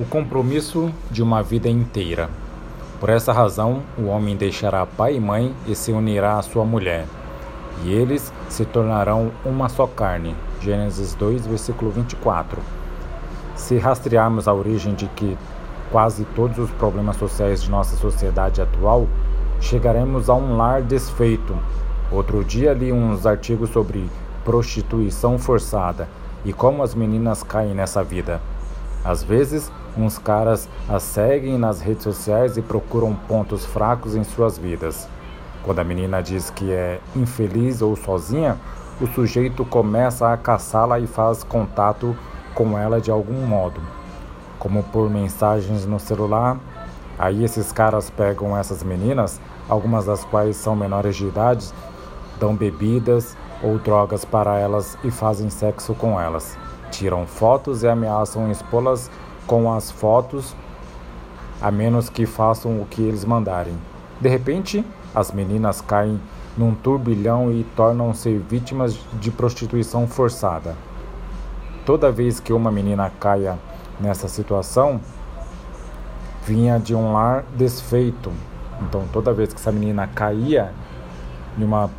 O compromisso de uma vida inteira. Por essa razão, o homem deixará pai e mãe e se unirá à sua mulher, e eles se tornarão uma só carne. Gênesis 2, versículo 24. Se rastrearmos a origem de que quase todos os problemas sociais de nossa sociedade atual, chegaremos a um lar desfeito. Outro dia li uns artigos sobre prostituição forçada e como as meninas caem nessa vida. Às vezes, uns caras as seguem nas redes sociais e procuram pontos fracos em suas vidas. Quando a menina diz que é infeliz ou sozinha, o sujeito começa a caçá-la e faz contato com ela de algum modo, como por mensagens no celular. Aí esses caras pegam essas meninas, algumas das quais são menores de idade, dão bebidas ou drogas para elas e fazem sexo com elas tiram fotos e ameaçam expô-las com as fotos, a menos que façam o que eles mandarem. De repente, as meninas caem num turbilhão e tornam-se vítimas de prostituição forçada. Toda vez que uma menina caia nessa situação, vinha de um lar desfeito. Então, toda vez que essa menina caía em uma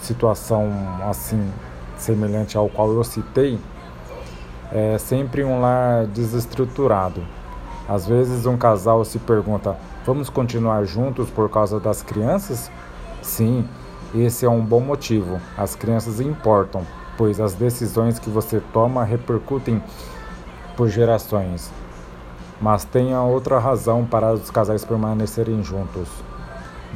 situação assim semelhante ao qual eu citei, é sempre um lar desestruturado. Às vezes um casal se pergunta: vamos continuar juntos por causa das crianças? Sim, esse é um bom motivo. As crianças importam, pois as decisões que você toma repercutem por gerações. Mas tenha outra razão para os casais permanecerem juntos.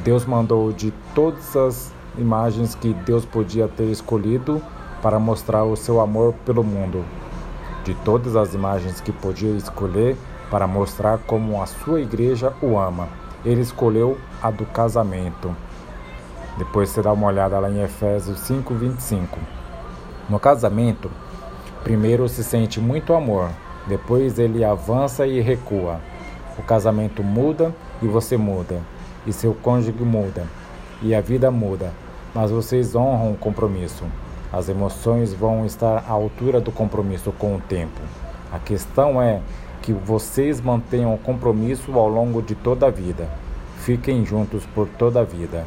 Deus mandou de todas as imagens que Deus podia ter escolhido para mostrar o seu amor pelo mundo de todas as imagens que podia escolher para mostrar como a sua igreja o ama. Ele escolheu a do casamento. Depois você dá uma olhada lá em Efésios 5:25. No casamento, primeiro se sente muito amor, depois ele avança e recua. O casamento muda e você muda, e seu cônjuge muda, e a vida muda, mas vocês honram o compromisso. As emoções vão estar à altura do compromisso com o tempo. A questão é que vocês mantenham o compromisso ao longo de toda a vida. Fiquem juntos por toda a vida.